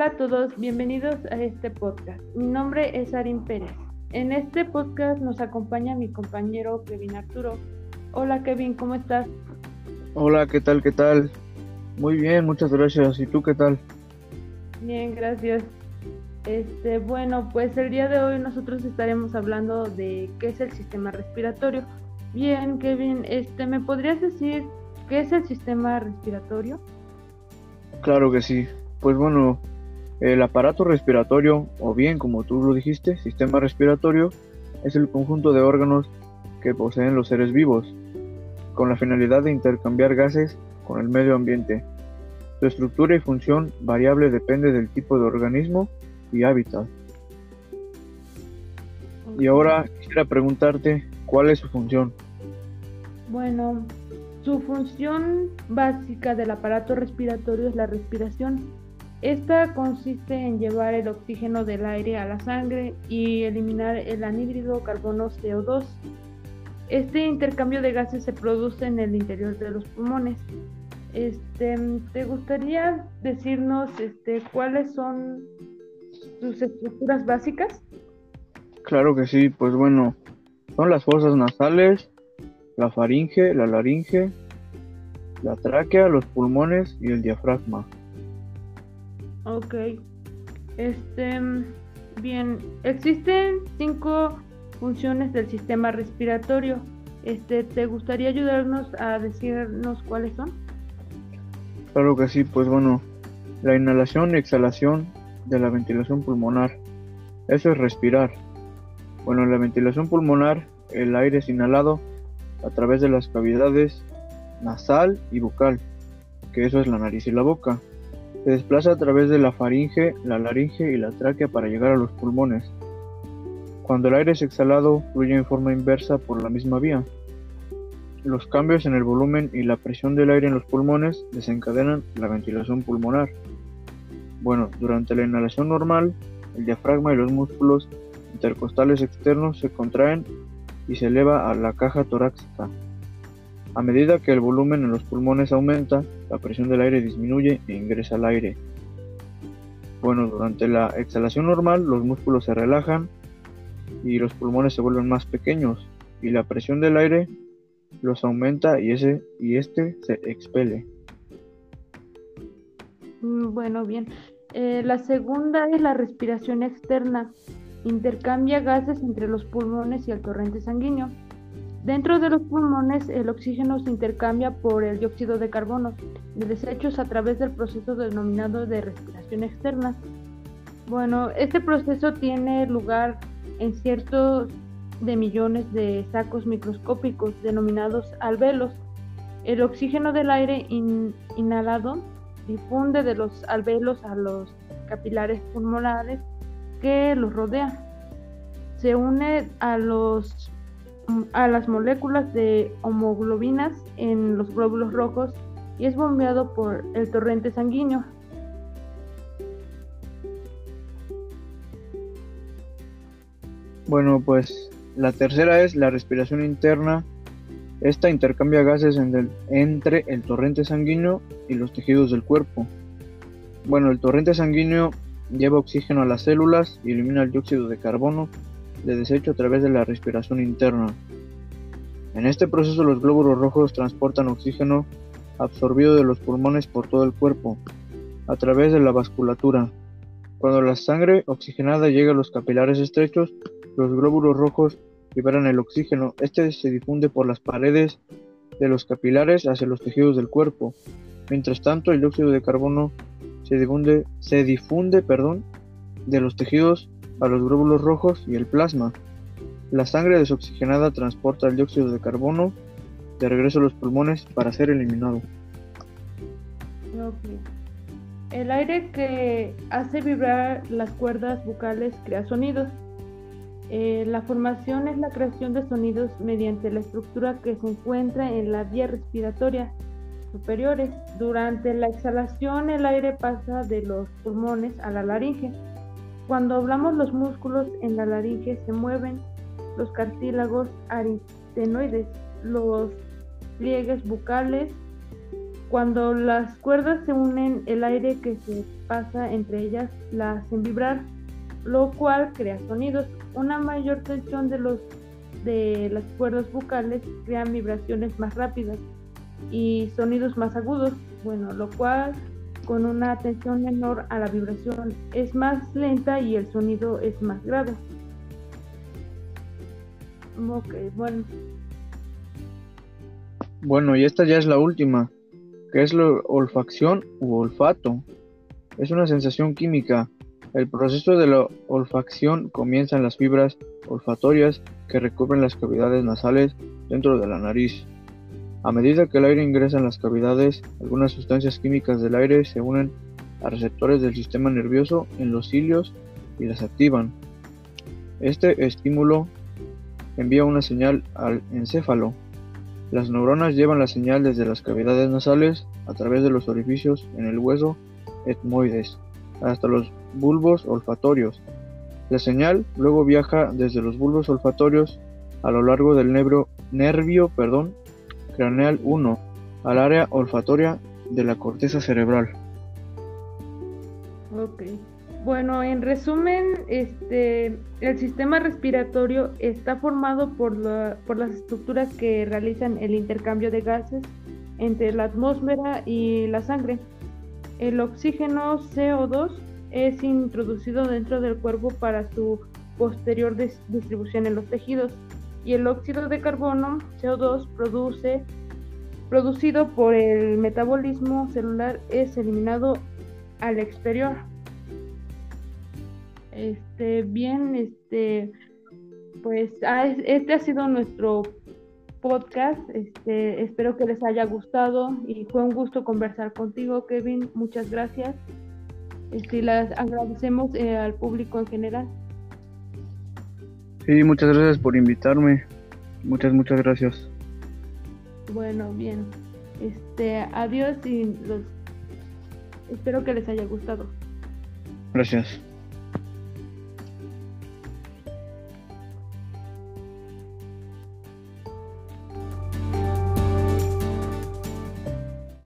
Hola a todos, bienvenidos a este podcast. Mi nombre es Arin Pérez. En este podcast nos acompaña mi compañero Kevin Arturo. Hola Kevin, ¿cómo estás? Hola, ¿qué tal? ¿Qué tal? Muy bien, muchas gracias. ¿Y tú qué tal? Bien, gracias. Este, bueno, pues el día de hoy nosotros estaremos hablando de qué es el sistema respiratorio. Bien, Kevin, este, ¿me podrías decir qué es el sistema respiratorio? Claro que sí. Pues bueno, el aparato respiratorio, o bien como tú lo dijiste, sistema respiratorio, es el conjunto de órganos que poseen los seres vivos, con la finalidad de intercambiar gases con el medio ambiente. Su estructura y función variable depende del tipo de organismo y hábitat. Y ahora quisiera preguntarte cuál es su función. Bueno, su función básica del aparato respiratorio es la respiración. Esta consiste en llevar el oxígeno del aire a la sangre y eliminar el anhídrido carbono CO2. Este intercambio de gases se produce en el interior de los pulmones. Este, ¿te gustaría decirnos este, cuáles son sus estructuras básicas? Claro que sí, pues bueno, son las fosas nasales, la faringe, la laringe, la tráquea, los pulmones y el diafragma. Ok. Este, bien, existen cinco funciones del sistema respiratorio. Este, ¿te gustaría ayudarnos a decirnos cuáles son? Claro que sí, pues bueno, la inhalación y exhalación de la ventilación pulmonar. Eso es respirar. Bueno, la ventilación pulmonar, el aire es inhalado a través de las cavidades nasal y bucal, que eso es la nariz y la boca. Se desplaza a través de la faringe, la laringe y la tráquea para llegar a los pulmones. Cuando el aire es exhalado, fluye en forma inversa por la misma vía. Los cambios en el volumen y la presión del aire en los pulmones desencadenan la ventilación pulmonar. Bueno, durante la inhalación normal, el diafragma y los músculos intercostales externos se contraen y se eleva a la caja torácica. A medida que el volumen en los pulmones aumenta, la presión del aire disminuye e ingresa el aire. Bueno, durante la exhalación normal los músculos se relajan y los pulmones se vuelven más pequeños y la presión del aire los aumenta y ese y este se expele. Mm, bueno, bien. Eh, la segunda es la respiración externa. Intercambia gases entre los pulmones y el torrente sanguíneo. Dentro de los pulmones, el oxígeno se intercambia por el dióxido de carbono de desechos a través del proceso denominado de respiración externa. Bueno, este proceso tiene lugar en ciertos de millones de sacos microscópicos denominados alveolos. El oxígeno del aire inhalado difunde de los alveolos a los capilares pulmonares que los rodean. Se une a los a las moléculas de homoglobinas en los glóbulos rojos y es bombeado por el torrente sanguíneo. Bueno, pues la tercera es la respiración interna. Esta intercambia gases entre el torrente sanguíneo y los tejidos del cuerpo. Bueno, el torrente sanguíneo lleva oxígeno a las células y elimina el dióxido de carbono de desecho a través de la respiración interna. En este proceso los glóbulos rojos transportan oxígeno absorbido de los pulmones por todo el cuerpo, a través de la vasculatura. Cuando la sangre oxigenada llega a los capilares estrechos, los glóbulos rojos liberan el oxígeno. Este se difunde por las paredes de los capilares hacia los tejidos del cuerpo. Mientras tanto, el dióxido de carbono se difunde, se difunde perdón, de los tejidos a los glóbulos rojos y el plasma. La sangre desoxigenada transporta el dióxido de carbono de regreso a los pulmones para ser eliminado. El aire que hace vibrar las cuerdas vocales crea sonidos. Eh, la formación es la creación de sonidos mediante la estructura que se encuentra en la vía respiratoria superiores. Durante la exhalación el aire pasa de los pulmones a la laringe cuando hablamos los músculos en la laringe se mueven los cartílagos aritenoides, los pliegues bucales cuando las cuerdas se unen, el aire que se pasa entre ellas la hacen vibrar, lo cual crea sonidos. Una mayor tensión de, los, de las cuerdas vocales crea vibraciones más rápidas y sonidos más agudos, bueno, lo cual con una tensión menor a la vibración es más lenta y el sonido es más grave. Ok, bueno. Bueno, y esta ya es la última, que es la olfacción u olfato. Es una sensación química. El proceso de la olfacción comienza en las fibras olfatorias que recubren las cavidades nasales dentro de la nariz. A medida que el aire ingresa en las cavidades, algunas sustancias químicas del aire se unen a receptores del sistema nervioso en los cilios y las activan. Este estímulo envía una señal al encéfalo. Las neuronas llevan la señal desde las cavidades nasales a través de los orificios en el hueso etmoides hasta los bulbos olfatorios. La señal luego viaja desde los bulbos olfatorios a lo largo del nervio, nervio perdón, craneal 1 al área olfatoria de la corteza cerebral. Ok. Bueno, en resumen, este, el sistema respiratorio está formado por, por las estructuras que realizan el intercambio de gases entre la atmósfera y la sangre. El oxígeno CO2 es introducido dentro del cuerpo para su posterior distribución en los tejidos y el óxido de carbono CO2 produce, producido por el metabolismo celular es eliminado al exterior. Este, bien, este, pues ah, este ha sido nuestro podcast. Este, espero que les haya gustado y fue un gusto conversar contigo, Kevin. Muchas gracias. Este, las agradecemos eh, al público en general. Sí, muchas gracias por invitarme. Muchas, muchas gracias. Bueno, bien. Este, adiós y los espero que les haya gustado. Gracias.